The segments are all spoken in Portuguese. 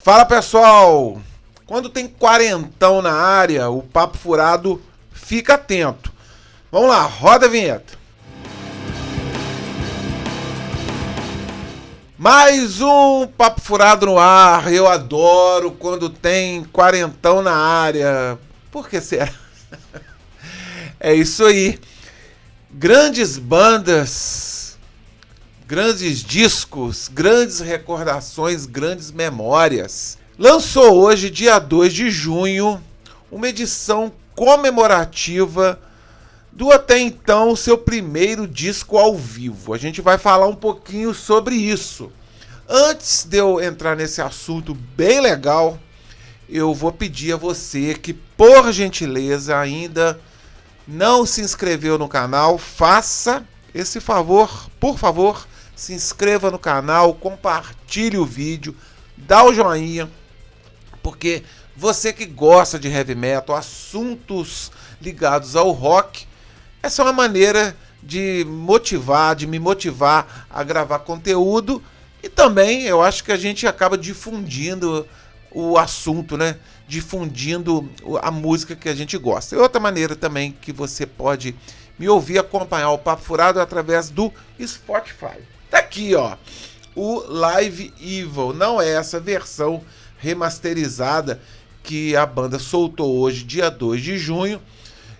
Fala pessoal! Quando tem quarentão na área, o papo furado fica atento. Vamos lá, roda a vinheta. Mais um papo furado no ar. Eu adoro quando tem quarentão na área. Por que será? É isso aí. Grandes bandas, grandes discos, grandes recordações, grandes memórias. Lançou hoje, dia 2 de junho, uma edição comemorativa do até então seu primeiro disco ao vivo. A gente vai falar um pouquinho sobre isso. Antes de eu entrar nesse assunto bem legal, eu vou pedir a você que, por gentileza, ainda não se inscreveu no canal, faça esse favor, por favor, se inscreva no canal, compartilhe o vídeo, dá o joinha, porque você que gosta de heavy metal, assuntos ligados ao rock, essa é uma maneira de motivar, de me motivar a gravar conteúdo e também eu acho que a gente acaba difundindo o assunto, né? Difundindo a música que a gente gosta. E outra maneira também que você pode me ouvir acompanhar o Papo Furado é através do Spotify. Aqui, ó. O Live Evil. Não é essa versão remasterizada que a banda soltou hoje, dia 2 de junho.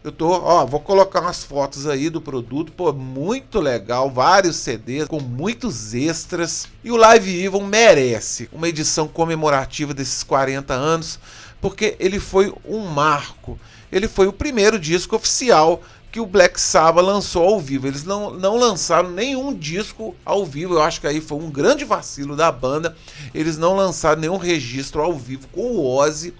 Eu tô, ó, vou colocar umas fotos aí do produto, pô, muito legal, vários CDs com muitos extras. E o Live Evil merece uma edição comemorativa desses 40 anos, porque ele foi um marco. Ele foi o primeiro disco oficial que o Black Sabbath lançou ao vivo. Eles não, não lançaram nenhum disco ao vivo. Eu acho que aí foi um grande vacilo da banda. Eles não lançaram nenhum registro ao vivo com o Ozzy.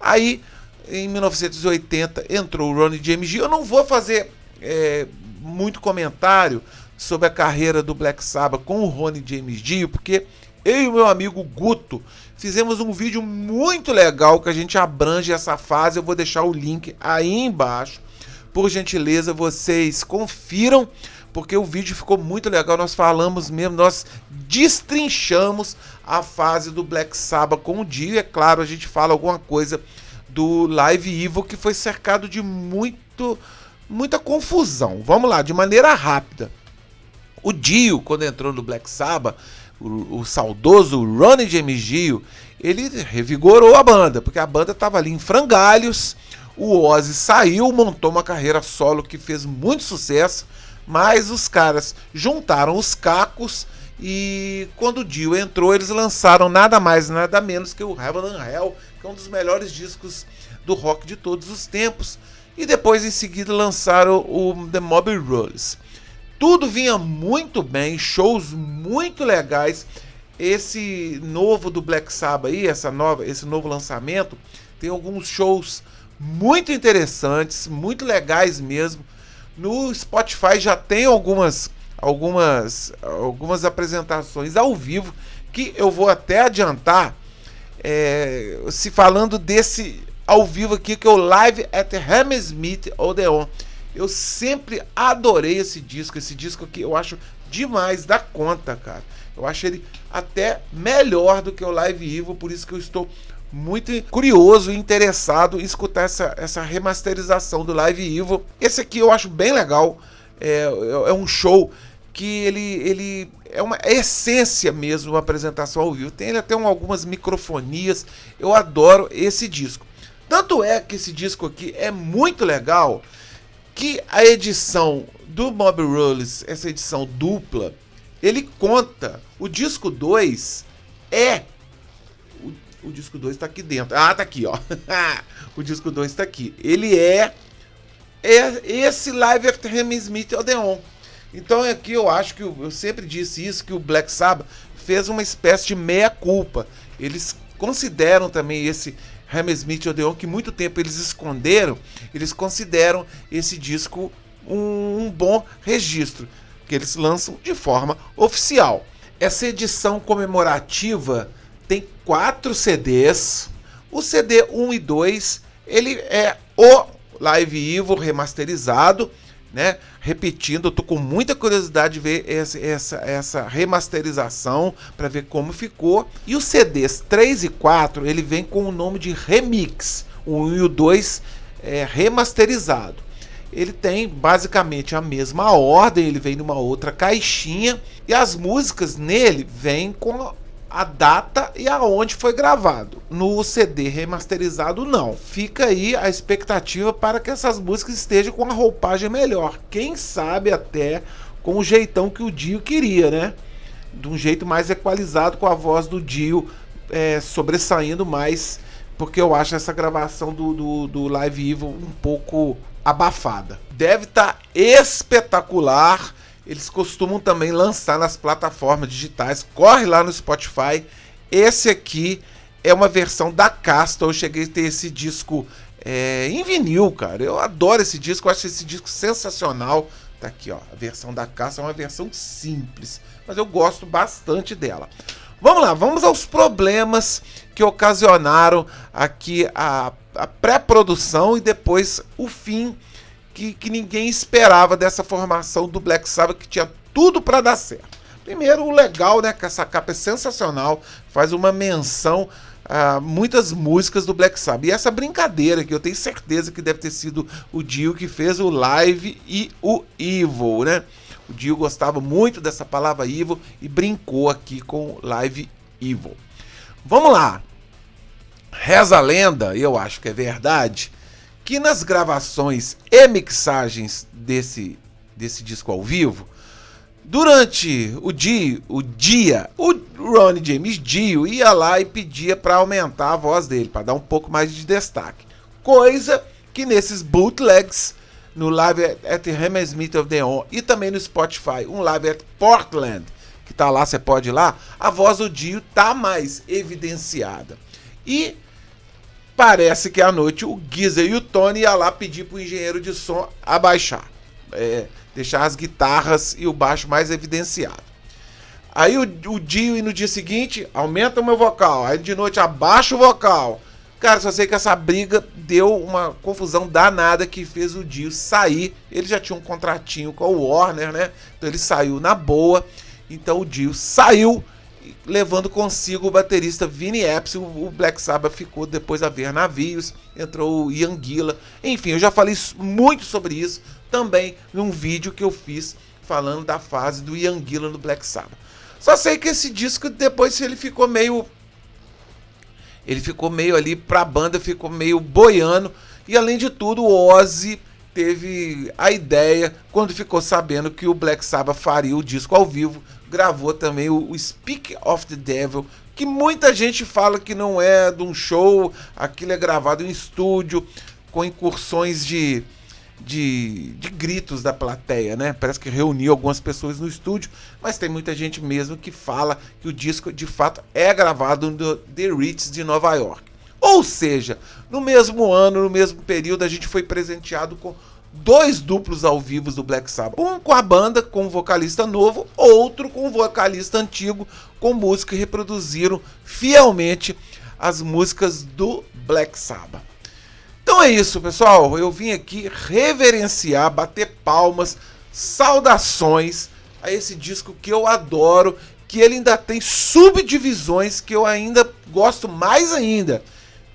Aí em 1980 entrou o Ronnie James Dio. Eu não vou fazer é, muito comentário sobre a carreira do Black Sabbath com o Ronnie James Dio, porque eu e o meu amigo Guto fizemos um vídeo muito legal que a gente abrange essa fase. Eu vou deixar o link aí embaixo. Por gentileza, vocês confiram, porque o vídeo ficou muito legal. Nós falamos mesmo, nós destrinchamos a fase do Black Sabbath com o Dio. É claro, a gente fala alguma coisa do Live Evil que foi cercado de muito muita confusão. Vamos lá, de maneira rápida. O Dio, quando entrou no Black Sabbath, o, o saudoso Ronnie James Dio, ele revigorou a banda, porque a banda estava ali em frangalhos. O Ozzy saiu, montou uma carreira solo que fez muito sucesso, mas os caras juntaram os cacos e quando o Dio entrou, eles lançaram nada mais, nada menos que o Heaven and Hell, que é um dos melhores discos do rock de todos os tempos. E depois, em seguida, lançaram o The Mob Rules. Tudo vinha muito bem, shows muito legais. Esse novo do Black Sabbath aí, essa nova, esse novo lançamento, tem alguns shows muito interessantes, muito legais mesmo. No Spotify já tem algumas algumas algumas apresentações ao vivo que eu vou até adiantar é, se falando desse ao vivo aqui que é o Live at Hammersmith Odeon. Eu sempre adorei esse disco, esse disco aqui eu acho demais da conta, cara. Eu acho ele até melhor do que o Live Evil, por isso que eu estou muito curioso e interessado em escutar essa, essa remasterização do Live Evil. Esse aqui eu acho bem legal. É, é um show que ele, ele é uma essência mesmo, uma apresentação ao vivo. Tem até um, algumas microfonias. Eu adoro esse disco. Tanto é que esse disco aqui é muito legal que a edição do Mob Rules, essa edição dupla, ele conta. O disco 2 é. O, disco 2 está aqui dentro. Ah, tá aqui, ó. o disco 2 está aqui. Ele é, é esse Live After Him Smith Odeon. Então aqui eu acho que eu, eu sempre disse isso que o Black Sabbath fez uma espécie de meia culpa. Eles consideram também esse Hammersmith Odeon que muito tempo eles esconderam, eles consideram esse disco um, um bom registro que eles lançam de forma oficial. Essa edição comemorativa tem quatro CDs. O CD 1 e 2 ele é o Live Evil remasterizado né? Repetindo, eu tô com muita curiosidade de ver essa, essa, essa remasterização para ver como ficou. E os CDs 3 e 4, ele vem com o nome de Remix. O 1 e o 2 é remasterizado. Ele tem basicamente a mesma ordem, ele vem numa outra caixinha e as músicas nele vêm com a data e aonde foi gravado. No CD remasterizado, não. Fica aí a expectativa para que essas músicas estejam com a roupagem melhor. Quem sabe até com o jeitão que o Dio queria, né? De um jeito mais equalizado, com a voz do Dio é, sobressaindo mais, porque eu acho essa gravação do, do, do Live Evil um pouco abafada. Deve estar tá espetacular eles costumam também lançar nas plataformas digitais. Corre lá no Spotify. Esse aqui é uma versão da Casta. Eu cheguei a ter esse disco é, em vinil, cara. Eu adoro esse disco, eu acho esse disco sensacional. Tá aqui, ó. A versão da Casta é uma versão simples, mas eu gosto bastante dela. Vamos lá, vamos aos problemas que ocasionaram aqui a, a pré-produção e depois o fim que, que ninguém esperava dessa formação do Black Sabbath, que tinha tudo para dar certo. Primeiro, o legal, né? Que essa capa é sensacional, faz uma menção a muitas músicas do Black Sabbath. E essa brincadeira que eu tenho certeza que deve ter sido o Dio que fez o Live e o Evil, né? O Dio gostava muito dessa palavra Evil e brincou aqui com Live Evil. Vamos lá. Reza a lenda, e eu acho que é verdade, que nas gravações e mixagens desse, desse disco ao vivo, durante o dia, o dia, o Ronnie James Dio ia lá e pedia para aumentar a voz dele, para dar um pouco mais de destaque. Coisa que nesses bootlegs no Live at Hammersmith of the On e também no Spotify, um Live at Portland, que tá lá, você pode ir lá, a voz do Dio tá mais evidenciada. E Parece que à noite o Geezer e o Tony ia lá pedir pro engenheiro de som abaixar. É, deixar as guitarras e o baixo mais evidenciado. Aí o, o Dio e no dia seguinte aumenta o meu vocal. Aí de noite abaixa o vocal. Cara, só sei que essa briga deu uma confusão danada que fez o Dio sair. Ele já tinha um contratinho com o Warner, né? Então ele saiu na boa. Então o Dio saiu levando consigo o baterista Vinnie Epps. O Black Sabbath ficou depois a ver navios, entrou o Ian Gilla. Enfim, eu já falei muito sobre isso também num vídeo que eu fiz falando da fase do Ian Gilla no Black Sabbath. Só sei que esse disco depois ele ficou meio ele ficou meio ali pra banda, ficou meio boiando e além de tudo o Ozzy teve a ideia quando ficou sabendo que o Black Sabbath faria o disco ao vivo gravou também o, Speak of the Devil, que muita gente fala que não é de um show, aquilo é gravado em estúdio, com incursões de, de, de, gritos da plateia, né? Parece que reuniu algumas pessoas no estúdio, mas tem muita gente mesmo que fala que o disco de fato é gravado no The Ritz de Nova York. Ou seja, no mesmo ano, no mesmo período, a gente foi presenteado com dois duplos ao vivo do Black Sabbath. Um com a banda, com um vocalista novo, outro com um vocalista antigo, com músicos que reproduziram fielmente as músicas do Black Sabbath. Então é isso, pessoal. Eu vim aqui reverenciar, bater palmas, saudações a esse disco que eu adoro, que ele ainda tem subdivisões que eu ainda gosto mais ainda,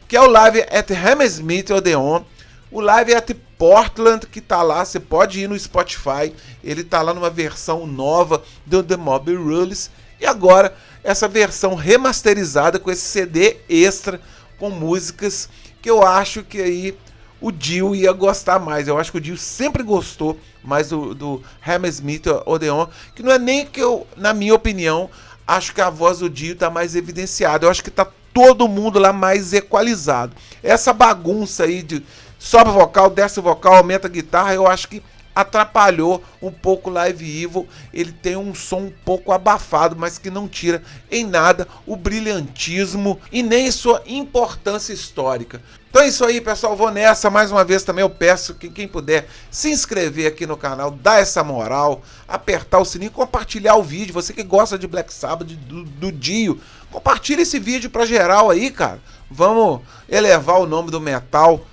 que é o Live at Hammersmith Odeon, o Live at Portland que tá lá, você pode ir no Spotify, ele tá lá numa versão nova do The Mob Rules e agora essa versão remasterizada com esse CD extra com músicas que eu acho que aí o Dio ia gostar mais. Eu acho que o Dio sempre gostou mais do, do Hammersmith Odeon, que não é nem que eu, na minha opinião, acho que a voz do Dio tá mais evidenciada. Eu acho que tá todo mundo lá mais equalizado. Essa bagunça aí de sobe vocal, desce vocal, aumenta a guitarra, eu acho que atrapalhou um pouco Live Evil. Ele tem um som um pouco abafado, mas que não tira em nada o brilhantismo e nem sua importância histórica. Então é isso aí, pessoal. Vou nessa. Mais uma vez também eu peço que quem puder se inscrever aqui no canal, dar essa moral, apertar o sininho, compartilhar o vídeo. Você que gosta de Black Sabbath, do, do Dio, compartilha esse vídeo para geral aí, cara. Vamos elevar o nome do metal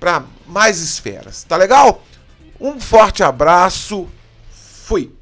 para mais esferas. Tá legal? Um forte abraço. Fui.